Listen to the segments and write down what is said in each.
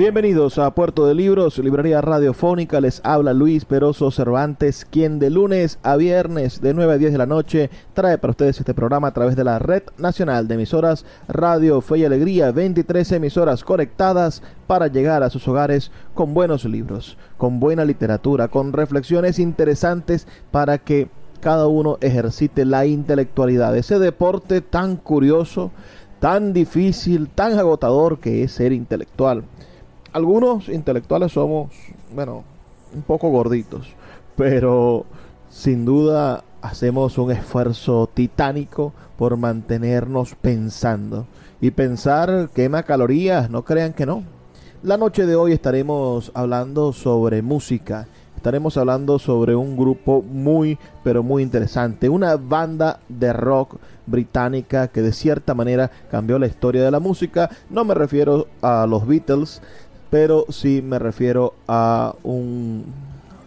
Bienvenidos a Puerto de Libros, librería radiofónica. Les habla Luis Peroso Cervantes, quien de lunes a viernes de 9 a 10 de la noche trae para ustedes este programa a través de la Red Nacional de Emisoras Radio Fe y Alegría. 23 emisoras conectadas para llegar a sus hogares con buenos libros, con buena literatura, con reflexiones interesantes para que cada uno ejercite la intelectualidad, ese deporte tan curioso, tan difícil, tan agotador que es ser intelectual algunos intelectuales somos, bueno, un poco gorditos, pero sin duda hacemos un esfuerzo titánico por mantenernos pensando. Y pensar quema calorías, no crean que no. La noche de hoy estaremos hablando sobre música. Estaremos hablando sobre un grupo muy, pero muy interesante. Una banda de rock británica que de cierta manera cambió la historia de la música. No me refiero a los Beatles, pero sí me refiero a un,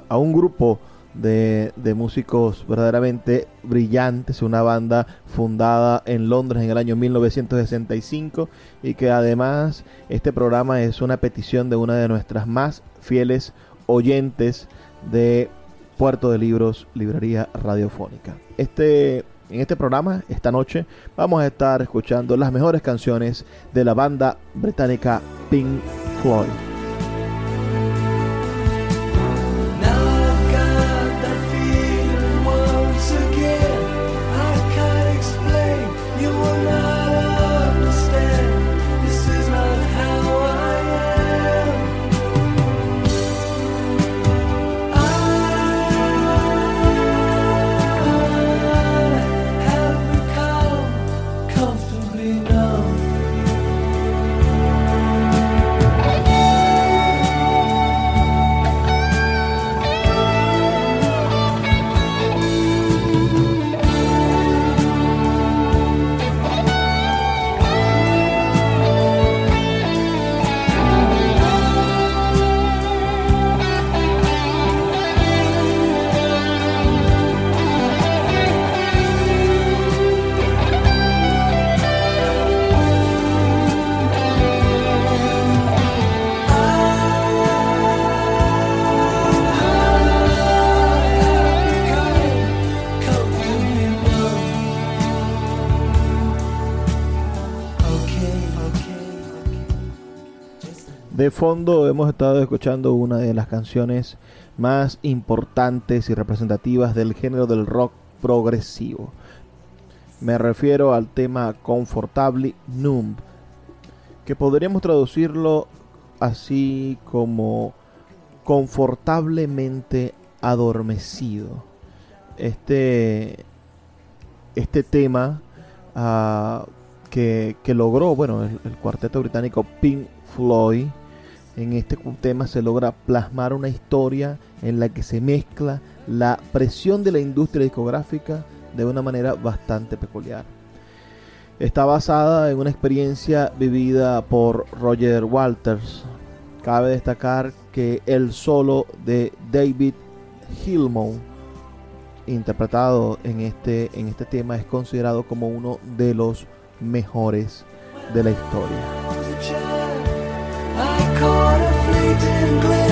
a un grupo de, de, músicos verdaderamente brillantes, una banda fundada en Londres en el año 1965 y que además este programa es una petición de una de nuestras más fieles oyentes de Puerto de Libros, Librería Radiofónica. Este, en este programa, esta noche, vamos a estar escuchando las mejores canciones de la banda británica Pink Floyd. Fondo hemos estado escuchando una de las canciones más importantes y representativas del género del rock progresivo. Me refiero al tema Comfortably Numb, que podríamos traducirlo así como confortablemente adormecido. Este, este tema uh, que, que, logró, bueno, el cuarteto británico Pink Floyd, en este tema se logra plasmar una historia en la que se mezcla la presión de la industria discográfica de una manera bastante peculiar. Está basada en una experiencia vivida por Roger Walters. Cabe destacar que el solo de David Gilmour, interpretado en este, en este tema, es considerado como uno de los mejores de la historia. Caught a fleeting glimpse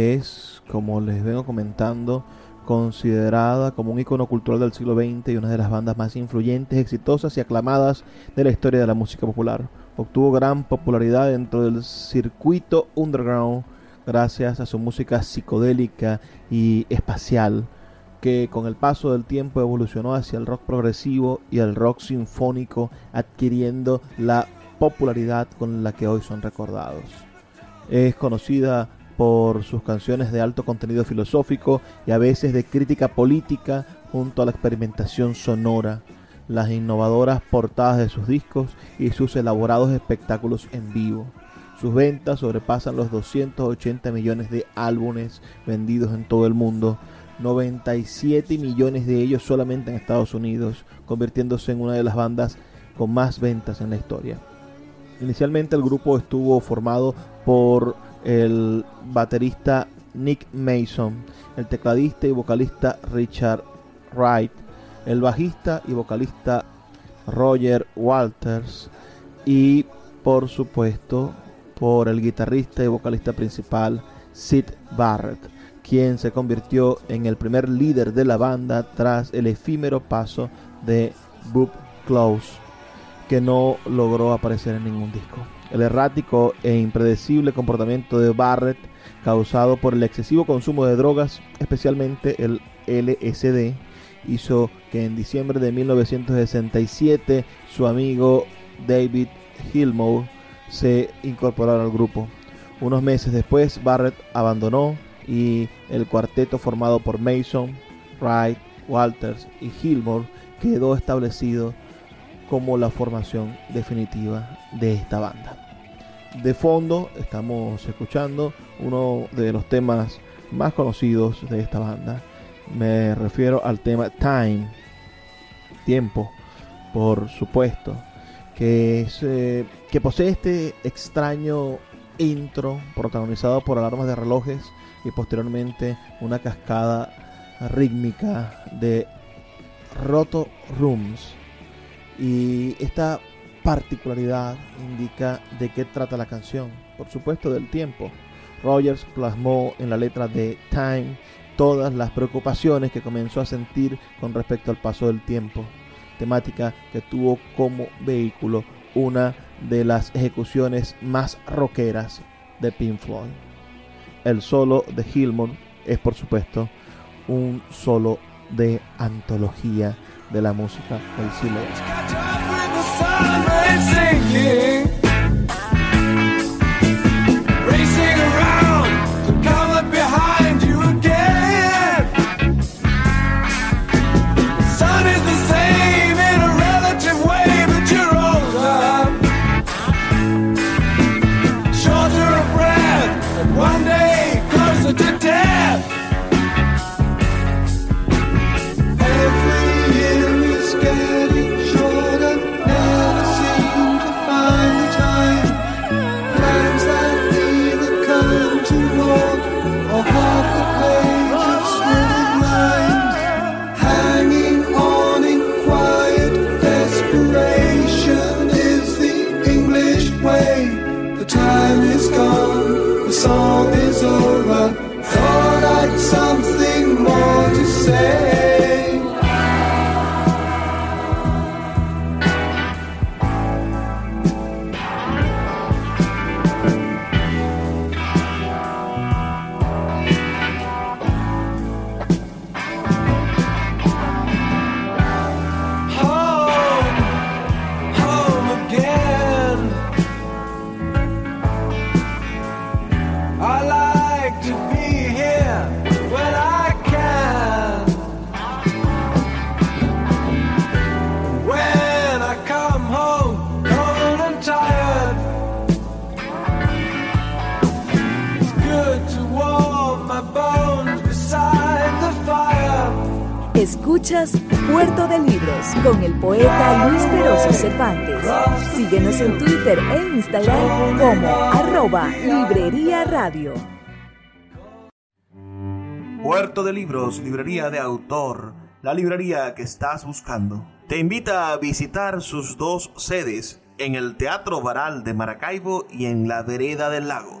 es, como les vengo comentando, considerada como un icono cultural del siglo XX y una de las bandas más influyentes, exitosas y aclamadas de la historia de la música popular. Obtuvo gran popularidad dentro del circuito underground gracias a su música psicodélica y espacial, que con el paso del tiempo evolucionó hacia el rock progresivo y el rock sinfónico, adquiriendo la popularidad con la que hoy son recordados. Es conocida por sus canciones de alto contenido filosófico y a veces de crítica política junto a la experimentación sonora, las innovadoras portadas de sus discos y sus elaborados espectáculos en vivo. Sus ventas sobrepasan los 280 millones de álbumes vendidos en todo el mundo, 97 millones de ellos solamente en Estados Unidos, convirtiéndose en una de las bandas con más ventas en la historia. Inicialmente el grupo estuvo formado por el baterista Nick Mason, el tecladista y vocalista Richard Wright, el bajista y vocalista Roger Walters y por supuesto por el guitarrista y vocalista principal Sid Barrett, quien se convirtió en el primer líder de la banda tras el efímero paso de Bob Close, que no logró aparecer en ningún disco. El errático e impredecible comportamiento de Barrett, causado por el excesivo consumo de drogas, especialmente el LSD, hizo que en diciembre de 1967 su amigo David Gilmour se incorporara al grupo. Unos meses después Barrett abandonó y el cuarteto formado por Mason, Wright, Walters y Gilmour quedó establecido como la formación definitiva de esta banda. De fondo estamos escuchando uno de los temas más conocidos de esta banda. Me refiero al tema Time, tiempo, por supuesto, que, es, eh, que posee este extraño intro protagonizado por alarmas de relojes y posteriormente una cascada rítmica de roto rooms y esta particularidad indica de qué trata la canción, por supuesto del tiempo. Rogers plasmó en la letra de Time todas las preocupaciones que comenzó a sentir con respecto al paso del tiempo, temática que tuvo como vehículo una de las ejecuciones más rockeras de Pink Floyd. El solo de Hillman es por supuesto un solo de antología de la música del silencio. Escuchas Puerto de Libros con el poeta Luis Peroso Cervantes. Síguenos en Twitter e Instagram como arroba Librería Radio. Puerto de Libros, librería de autor, la librería que estás buscando. Te invita a visitar sus dos sedes en el Teatro Varal de Maracaibo y en la Vereda del Lago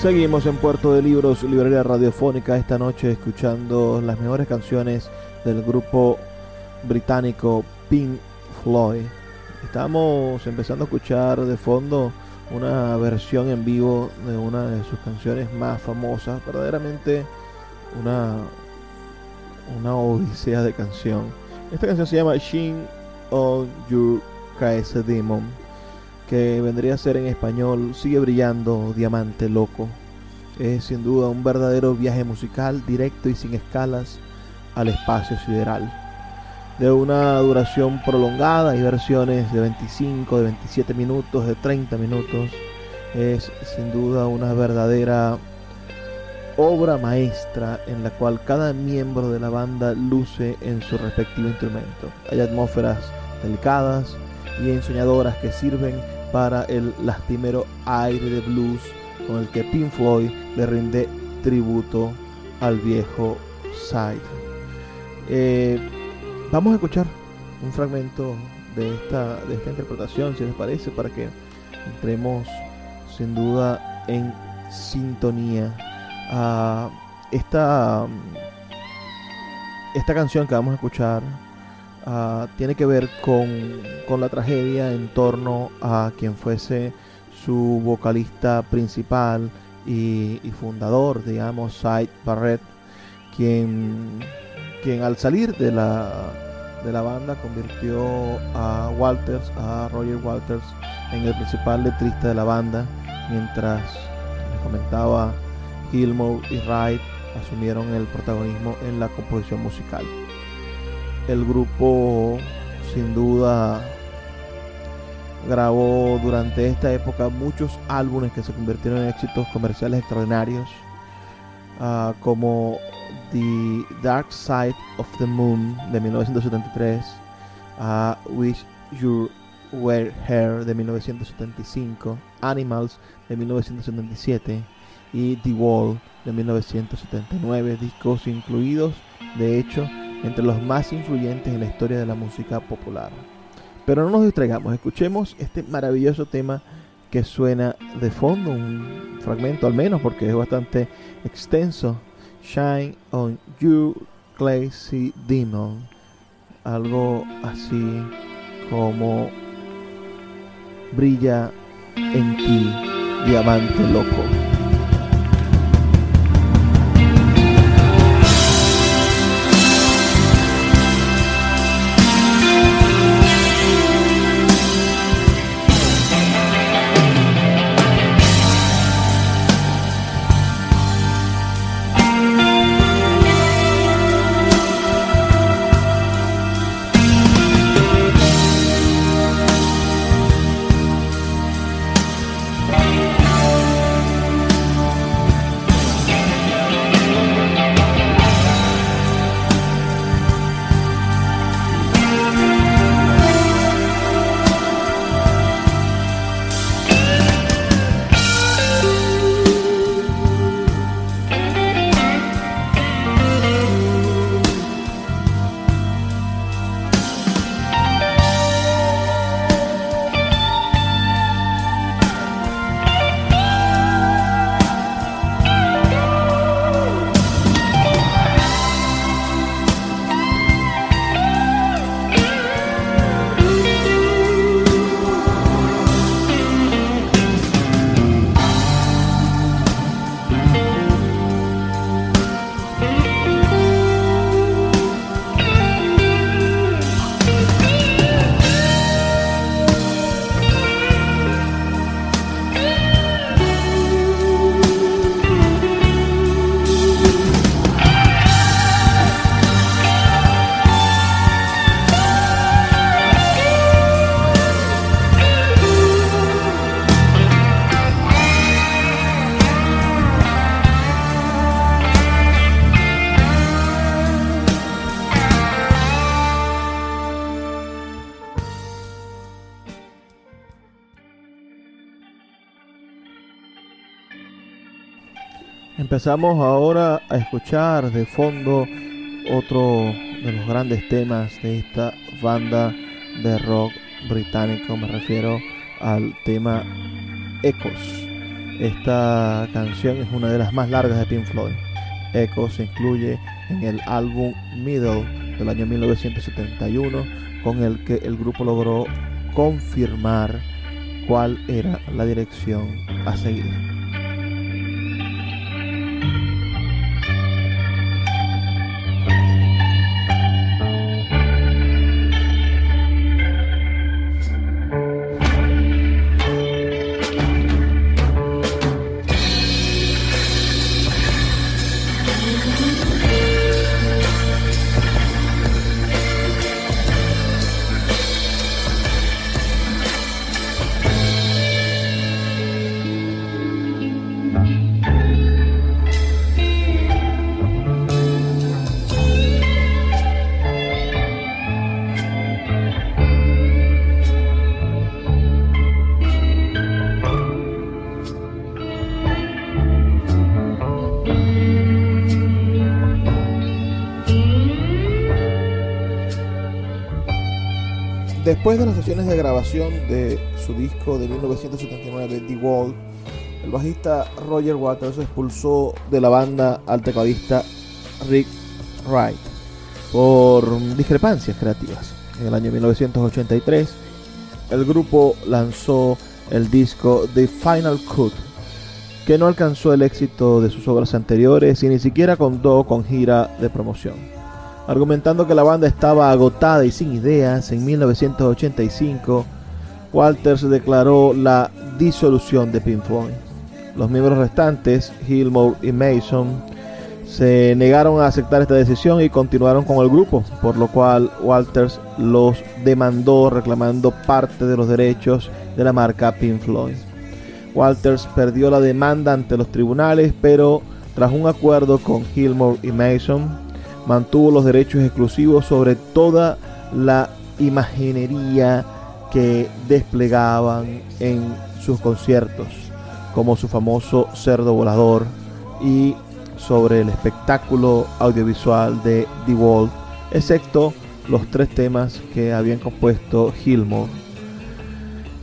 Seguimos en Puerto de Libros, librería radiofónica, esta noche escuchando las mejores canciones del grupo británico Pink Floyd. Estamos empezando a escuchar de fondo una versión en vivo de una de sus canciones más famosas, verdaderamente una, una odisea de canción. Esta canción se llama Shin on Your Crazy Demon que vendría a ser en español Sigue brillando, Diamante Loco. Es sin duda un verdadero viaje musical directo y sin escalas al espacio sideral. De una duración prolongada, hay versiones de 25, de 27 minutos, de 30 minutos. Es sin duda una verdadera obra maestra en la cual cada miembro de la banda luce en su respectivo instrumento. Hay atmósferas delicadas y ensoñadoras que sirven para el lastimero aire de blues con el que Pink Floyd le rinde tributo al viejo Side. Eh, vamos a escuchar un fragmento de esta, de esta interpretación, si les parece, para que entremos sin duda en sintonía. a esta, esta canción que vamos a escuchar Ah, tiene que ver con, la tragedia en torno a quien fuese su vocalista principal y, fundador, digamos, Sid Barrett, quien, quien al salir de la, de la banda convirtió a Walters, a Roger Walters, en el principal letrista de la banda, mientras les comentaba Gilmour y Wright asumieron el protagonismo en la composición musical el grupo sin duda grabó durante esta época muchos álbumes que se convirtieron en éxitos comerciales extraordinarios, ah, como The Dark Side of the Moon de 1973, Wish You Were Here de 1975, Animals de 1977 y The Wall de 1979, discos incluidos de hecho entre los más influyentes en la historia de la música popular. Pero no nos distraigamos, escuchemos este maravilloso tema que suena de fondo, un fragmento al menos porque es bastante extenso. Shine on You, Crazy Demon. Algo así como brilla en ti, diamante loco. Empezamos ahora a escuchar de fondo otro de los grandes temas de esta banda de rock británico. Me refiero al tema Ecos. Esta canción es una de las más largas de Pink Floyd. Ecos se incluye en el álbum Middle del año 1971 con el que el grupo logró confirmar cuál era la dirección a seguir. Sesiones de grabación de su disco de 1979, The Wall, el bajista Roger Waters expulsó de la banda al tecladista Rick Wright por discrepancias creativas. En el año 1983, el grupo lanzó el disco The Final Cut, que no alcanzó el éxito de sus obras anteriores y ni siquiera contó con gira de promoción. Argumentando que la banda estaba agotada y sin ideas, en 1985 Walters declaró la disolución de Pink Floyd. Los miembros restantes, Gilmour y Mason, se negaron a aceptar esta decisión y continuaron con el grupo, por lo cual Walters los demandó reclamando parte de los derechos de la marca Pink Floyd. Walters perdió la demanda ante los tribunales, pero tras un acuerdo con Gilmour y Mason, mantuvo los derechos exclusivos sobre toda la imaginería que desplegaban en sus conciertos, como su famoso cerdo volador y sobre el espectáculo audiovisual de The Wall, excepto los tres temas que habían compuesto Gilmore,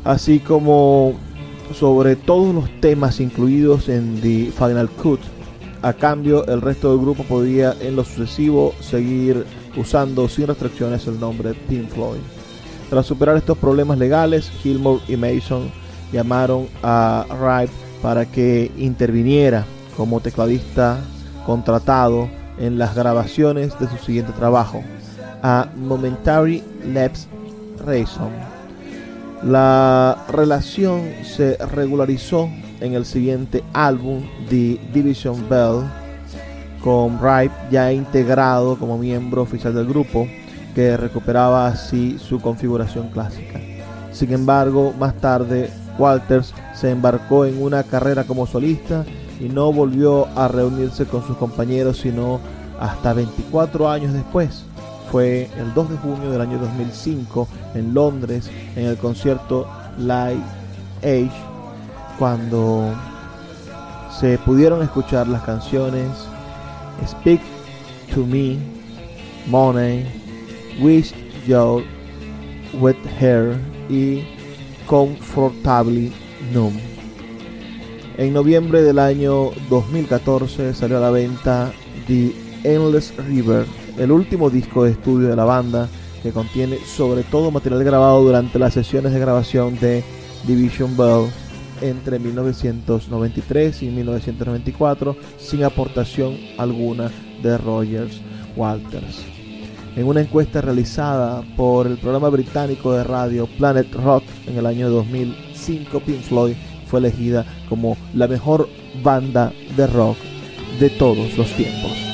así como sobre todos los temas incluidos en The Final Cut a cambio, el resto del grupo podía en lo sucesivo seguir usando sin restricciones el nombre Pink Floyd. Tras superar estos problemas legales, Gilmour y Mason llamaron a Wright para que interviniera como tecladista contratado en las grabaciones de su siguiente trabajo, a Momentary Lapse Reason. La relación se regularizó en el siguiente álbum, The Division Bell, con Wright ya integrado como miembro oficial del grupo, que recuperaba así su configuración clásica. Sin embargo, más tarde, Walters se embarcó en una carrera como solista y no volvió a reunirse con sus compañeros sino hasta 24 años después. Fue el 2 de junio del año 2005 en Londres en el concierto Live Age cuando se pudieron escuchar las canciones Speak to Me, Money, Wish You With Her y Comfortably Numb. En noviembre del año 2014 salió a la venta The Endless River, el último disco de estudio de la banda que contiene sobre todo material grabado durante las sesiones de grabación de Division Bell entre 1993 y 1994 sin aportación alguna de Rogers Walters. En una encuesta realizada por el programa británico de radio Planet Rock en el año 2005, Pink Floyd fue elegida como la mejor banda de rock de todos los tiempos.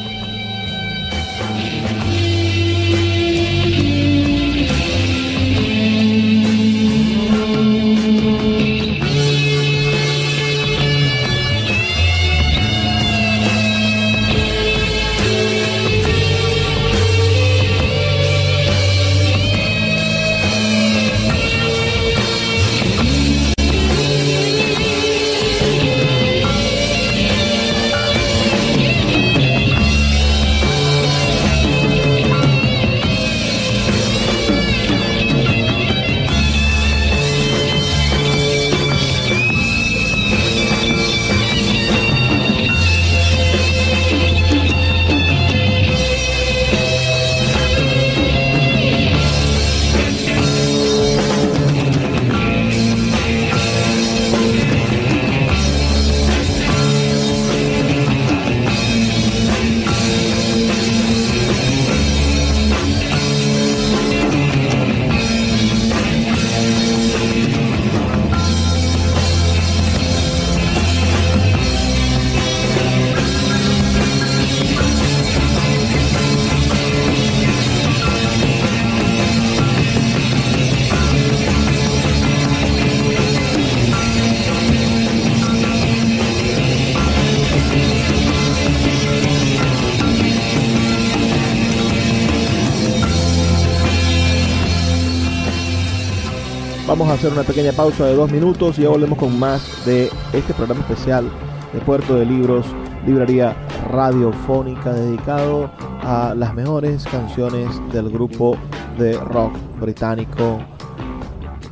Hacer una pequeña pausa de dos minutos y ya volvemos con más de este programa especial de Puerto de Libros, librería radiofónica dedicado a las mejores canciones del grupo de rock británico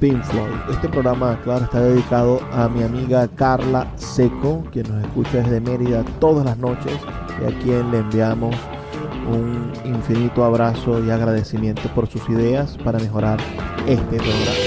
Pink Floyd. Este programa, claro, está dedicado a mi amiga Carla Seco, quien nos escucha desde Mérida todas las noches y a quien le enviamos un infinito abrazo y agradecimiento por sus ideas para mejorar este programa.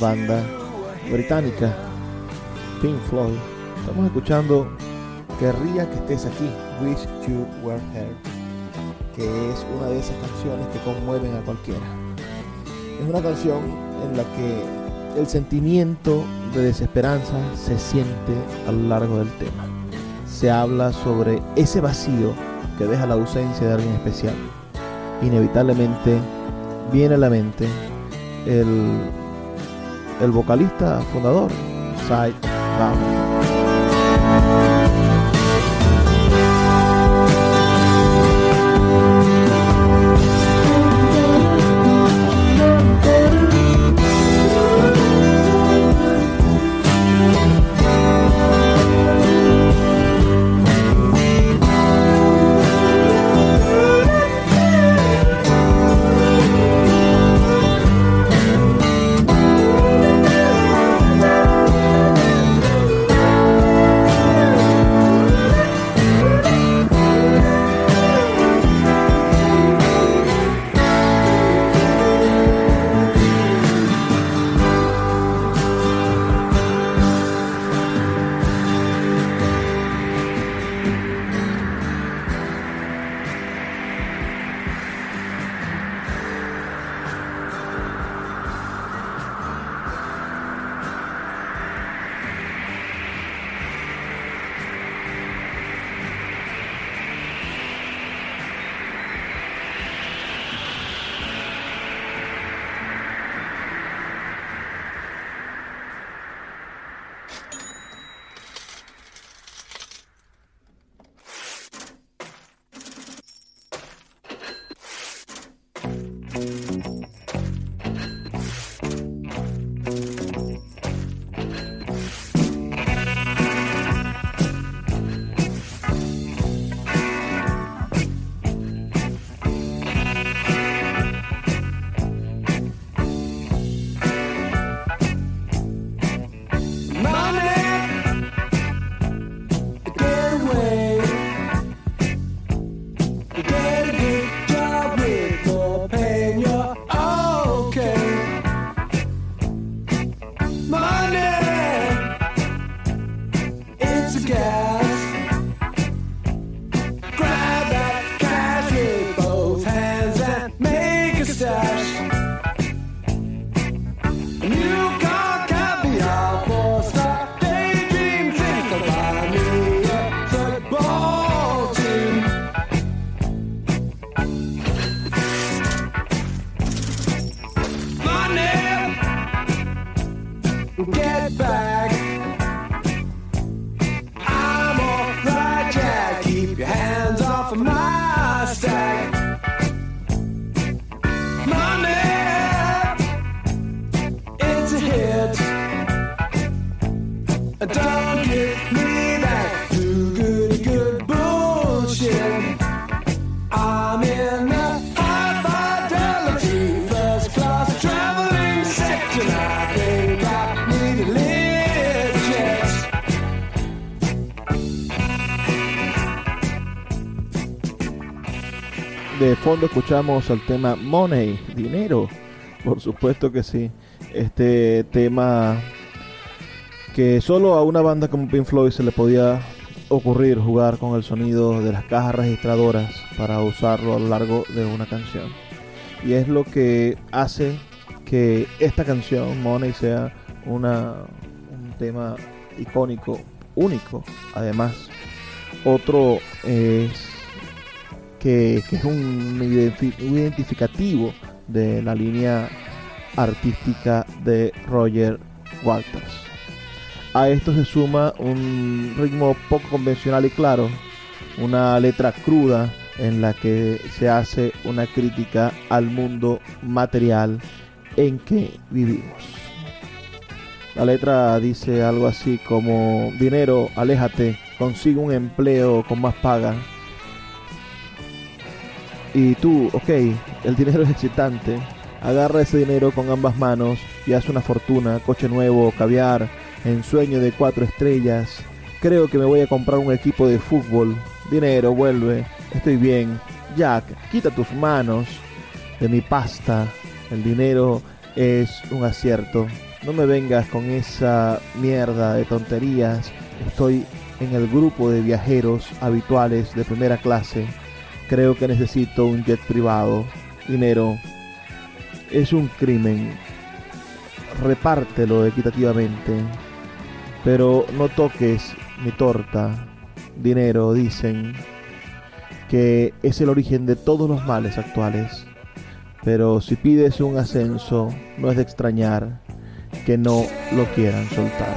banda británica, Pink Floyd. Estamos escuchando Querría que estés aquí, Wish You Were Here, que es una de esas canciones que conmueven a cualquiera. Es una canción en la que el sentimiento de desesperanza se siente a lo largo del tema. Se habla sobre ese vacío que deja la ausencia de alguien especial. Inevitablemente viene a la mente el, el vocalista fundador, Cy Barrett. Escuchamos el tema Money, dinero. Por supuesto que sí. Este tema que solo a una banda como Pink Floyd se le podía ocurrir jugar con el sonido de las cajas registradoras para usarlo a lo largo de una canción. Y es lo que hace que esta canción, Money, sea una, un tema icónico, único. Además, otro es que, es un identificativo de la línea artística de Roger Walters. A esto se suma un ritmo poco convencional y claro, una letra cruda en la que se hace una crítica al mundo material en que vivimos. La letra dice algo así como, dinero, aléjate, consigue un empleo con más paga, y tú, ok, el dinero es excitante, agarra ese dinero con ambas manos y haz una fortuna, coche nuevo, caviar, ensueño de cuatro estrellas. Creo que me voy a comprar un equipo de fútbol. Dinero, vuelve, estoy bien. Jack, quita tus manos de mi pasta. El dinero es un acierto. No me vengas con esa mierda de tonterías. Estoy en el grupo de viajeros habituales de primera clase. Creo que necesito un jet privado. Dinero es un crimen. Repártelo equitativamente. Pero no toques mi torta. Dinero, dicen que es el origen de todos los males actuales. Pero si pides un ascenso, no es de extrañar que no lo quieran soltar.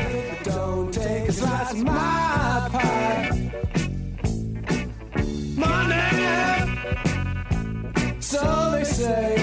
Say,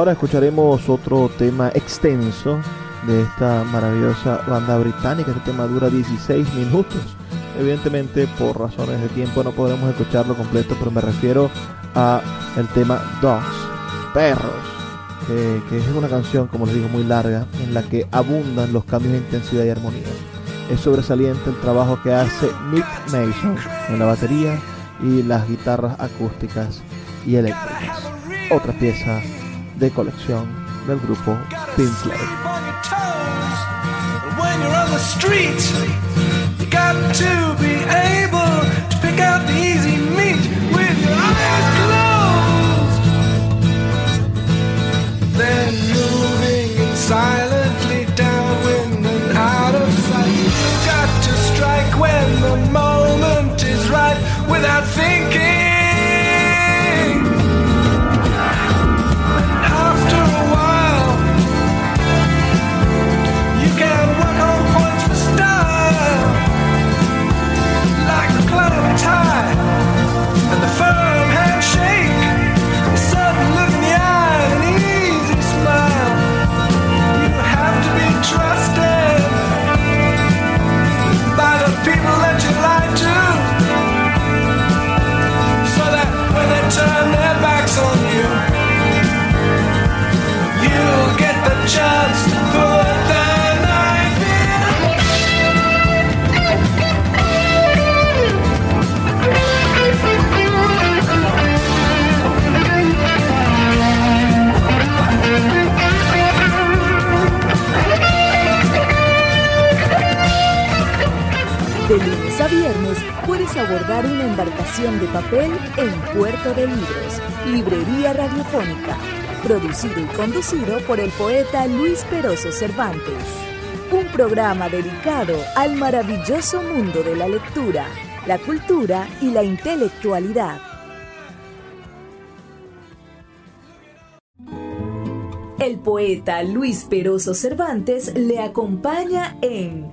Ahora escucharemos otro tema extenso de esta maravillosa banda británica. Este tema dura 16 minutos. Evidentemente, por razones de tiempo no podremos escucharlo completo, pero me refiero a el tema Dogs, perros, que, es una canción, como les digo, muy larga, en la que abundan los cambios de intensidad y armonía. Es sobresaliente el trabajo que hace Mick Mason en la batería y las guitarras acústicas y eléctricas. Otra pieza de colección del grupo Pink Floyd. Abordar una embarcación de papel en Puerto de Libros, Librería Radiofónica, producido y conducido por el poeta Luis Peroso Cervantes. Un programa dedicado al maravilloso mundo de la lectura, la cultura y la intelectualidad. El poeta Luis Peroso Cervantes le acompaña en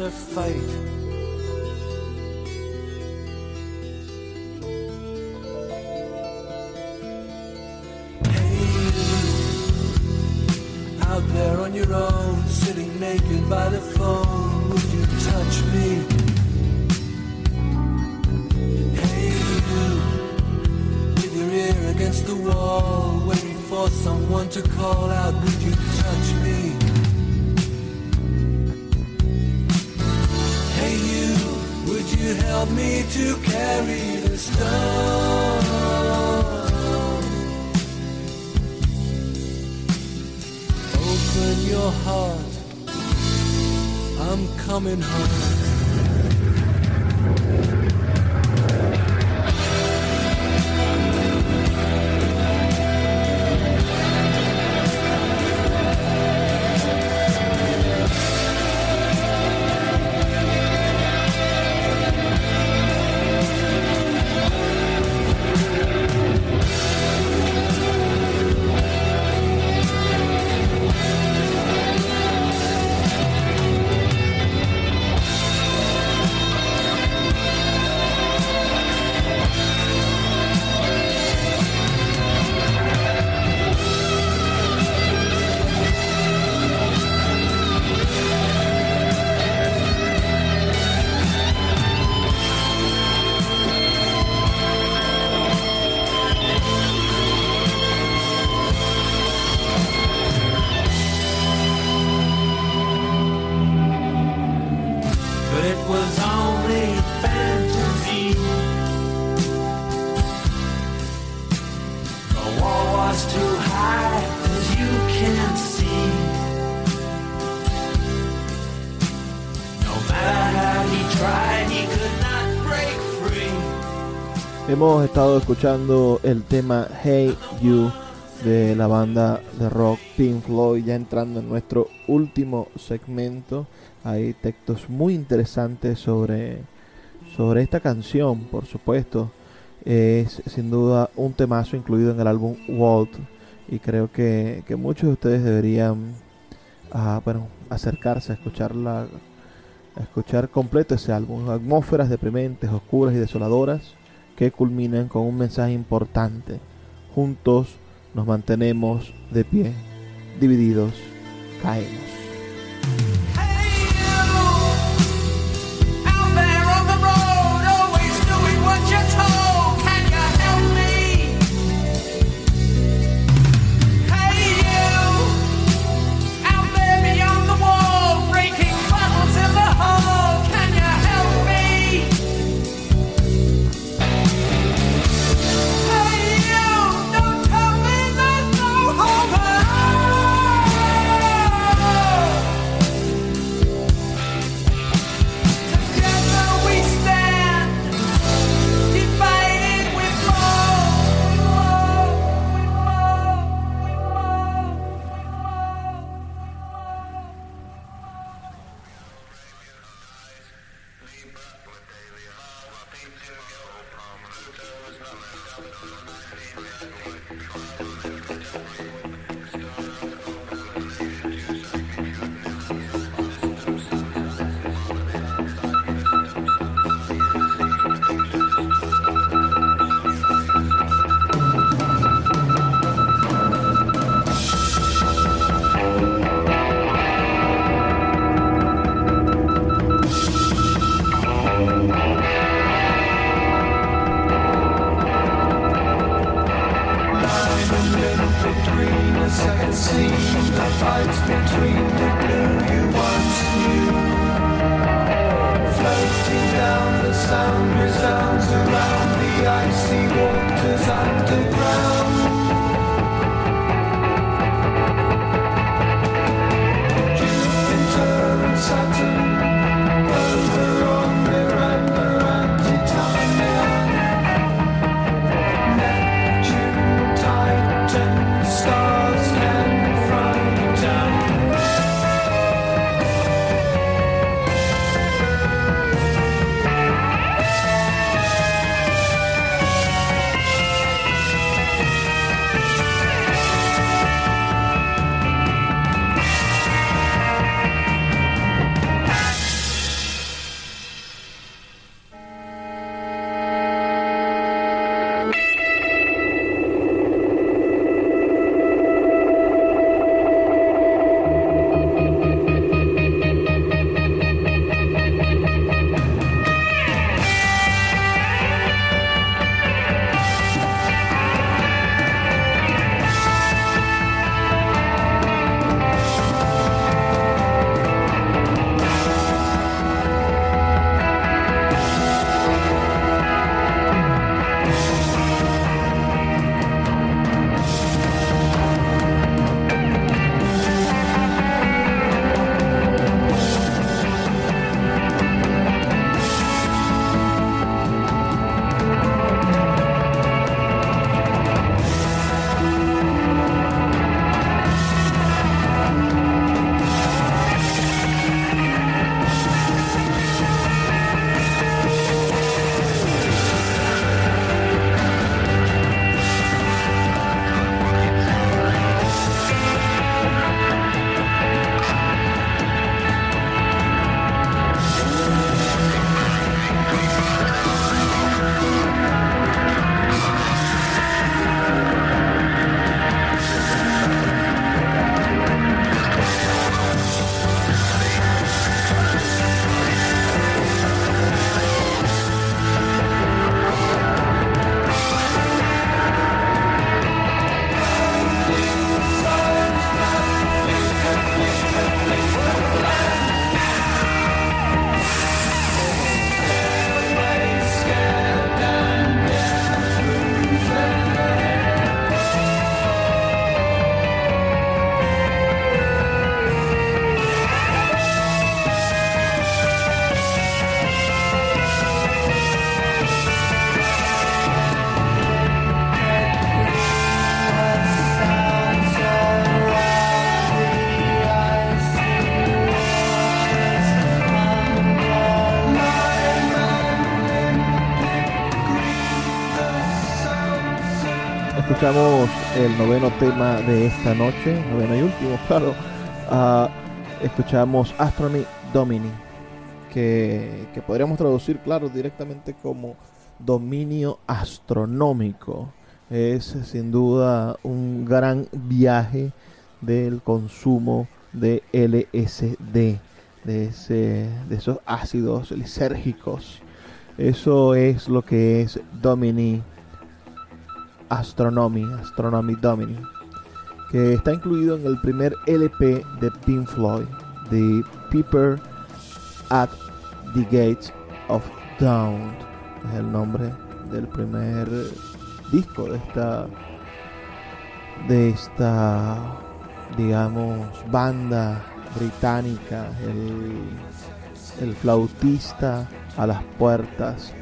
To fight. Your heart. I'm coming home. Estado escuchando el tema Hey You de la banda de rock Pink Floyd, ya entrando en nuestro último segmento. Hay textos muy interesantes sobre, sobre esta canción, por supuesto. Es sin duda un temazo incluido en el álbum Walt y creo que, que muchos de ustedes deberían ah, bueno, acercarse a escucharla, a escuchar completo ese álbum. Atmósferas deprimentes, oscuras y desoladoras que culminan con un mensaje importante. Juntos nos mantenemos de pie, divididos caemos. Second the fights between the blue you once knew. Floating down, the sound resounds around the icy waters escuchamos el noveno tema de esta noche, noveno y último, claro. Ah, escuchamos Astronomy Domini, que, que podríamos traducir, claro, directamente como dominio astronómico. Es sin duda un gran viaje del consumo de LSD, de, ese, de esos ácidos lisérgicos. Eso es lo que es Domini Astronomy, Astronomy Domini, que está incluido en el primer LP de Pink Floyd, The Peeper at the Gates of Dawn. Es el nombre del primer disco de esta de esta digamos banda británica el flautista a las puertas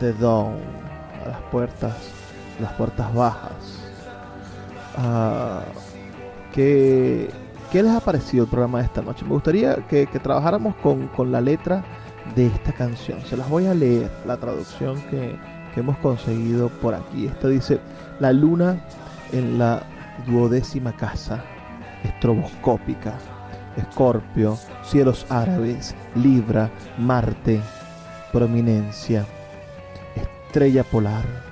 de Dawn a las puertas las puertas bajas Ah, ¿qué, les ha parecido el programa de esta noche? Me gustaría que, que trabajáramos con, con la letra de esta canción. Se las voy a leer, la traducción que, que hemos conseguido por aquí. Esta dice, la luna en la duodécima casa, estroboscópica, Escorpio, cielos árabes, Libra, Marte, prominencia, estrella polar.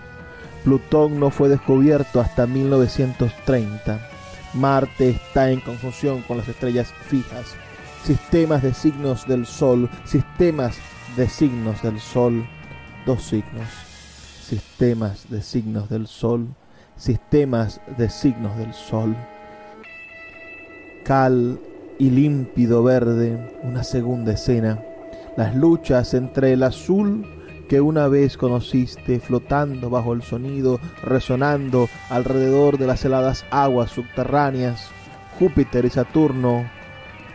Plutón no fue descubierto hasta 1930. Marte está en conjunción con las estrellas fijas. Sistemas de signos del Sol, sistemas de signos del Sol, dos signos. Sistemas de signos del Sol, sistemas de signos del Sol. Cal y límpido verde, una segunda escena. Las luchas entre el azul que una vez conociste flotando bajo el sonido, resonando alrededor de las heladas aguas subterráneas, Júpiter y Saturno,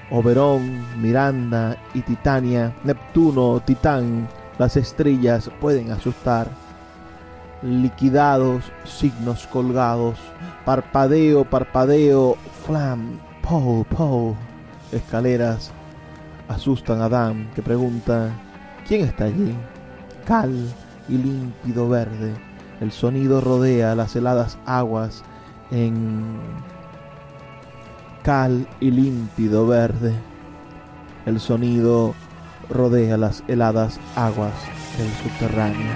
Oberón, Miranda y Titania, Neptuno, Titán, las estrellas pueden asustar. Liquidados, signos colgados, parpadeo, parpadeo, flam, pow, pow, escaleras, asustan a Adam que pregunta, ¿quién está allí? Cal y límpido verde. El sonido rodea las heladas aguas en cal y límpido verde. El sonido rodea las heladas aguas del subterráneo.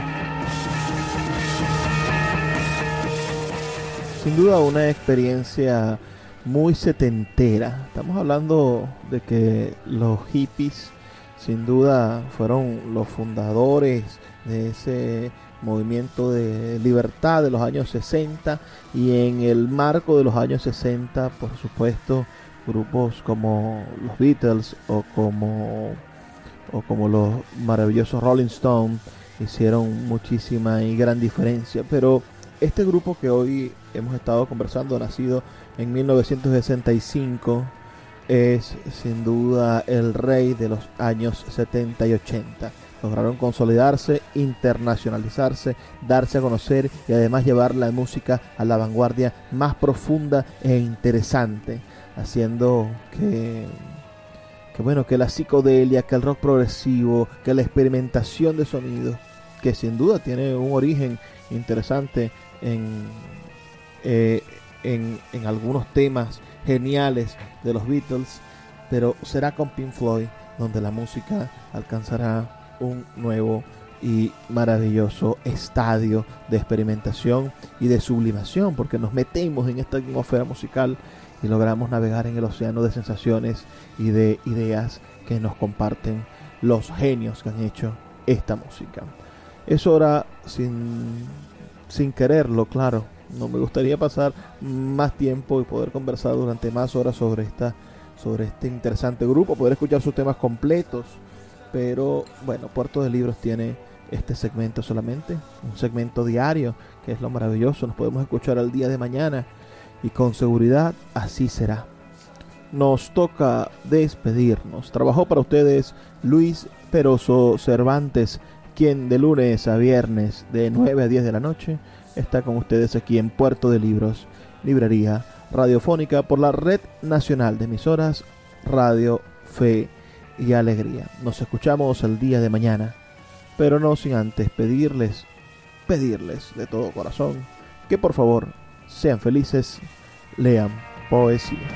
Sin duda una experiencia muy setentera. Estamos hablando de que los hippies sin duda fueron los fundadores de ese movimiento de libertad de los años 60 y en el marco de los años 60 por supuesto grupos como los Beatles o como o como los maravillosos Rolling Stones hicieron muchísima y gran diferencia. Pero este grupo que hoy hemos estado conversando nacido en 1965 es sin duda el rey de los años 70 y 80. Lograron consolidarse, internacionalizarse, darse a conocer y además llevar la música a la vanguardia más profunda e interesante, haciendo que, que bueno, que la psicodelia, que el rock progresivo, que la experimentación de sonidos, que sin duda tiene un origen interesante en, eh, en, en algunos temas geniales de los Beatles, pero será con Pink Floyd donde la música alcanzará un nuevo y maravilloso estadio de experimentación y de sublimación, porque nos metemos en esta atmósfera musical y logramos navegar en el océano de sensaciones y de ideas que nos comparten los genios que han hecho esta música. Es hora, sin, sin quererlo, claro, no me gustaría pasar más tiempo y poder conversar durante más horas sobre esta sobre este interesante grupo, poder escuchar sus temas completos, pero bueno, Puerto de Libros tiene este segmento solamente, un segmento diario, que es lo maravilloso, nos podemos escuchar al día de mañana y con seguridad así será. Nos toca despedirnos. Trabajó para ustedes Luis Peroso Cervantes, quien de lunes a viernes de 9 a 10 de la noche está con ustedes aquí en Puerto de Libros, librería radiofónica por la Red Nacional de Emisoras Radio Fe y Alegría. Nos escuchamos el día de mañana, pero no sin antes pedirles, pedirles de todo corazón que por favor sean felices, lean poesía.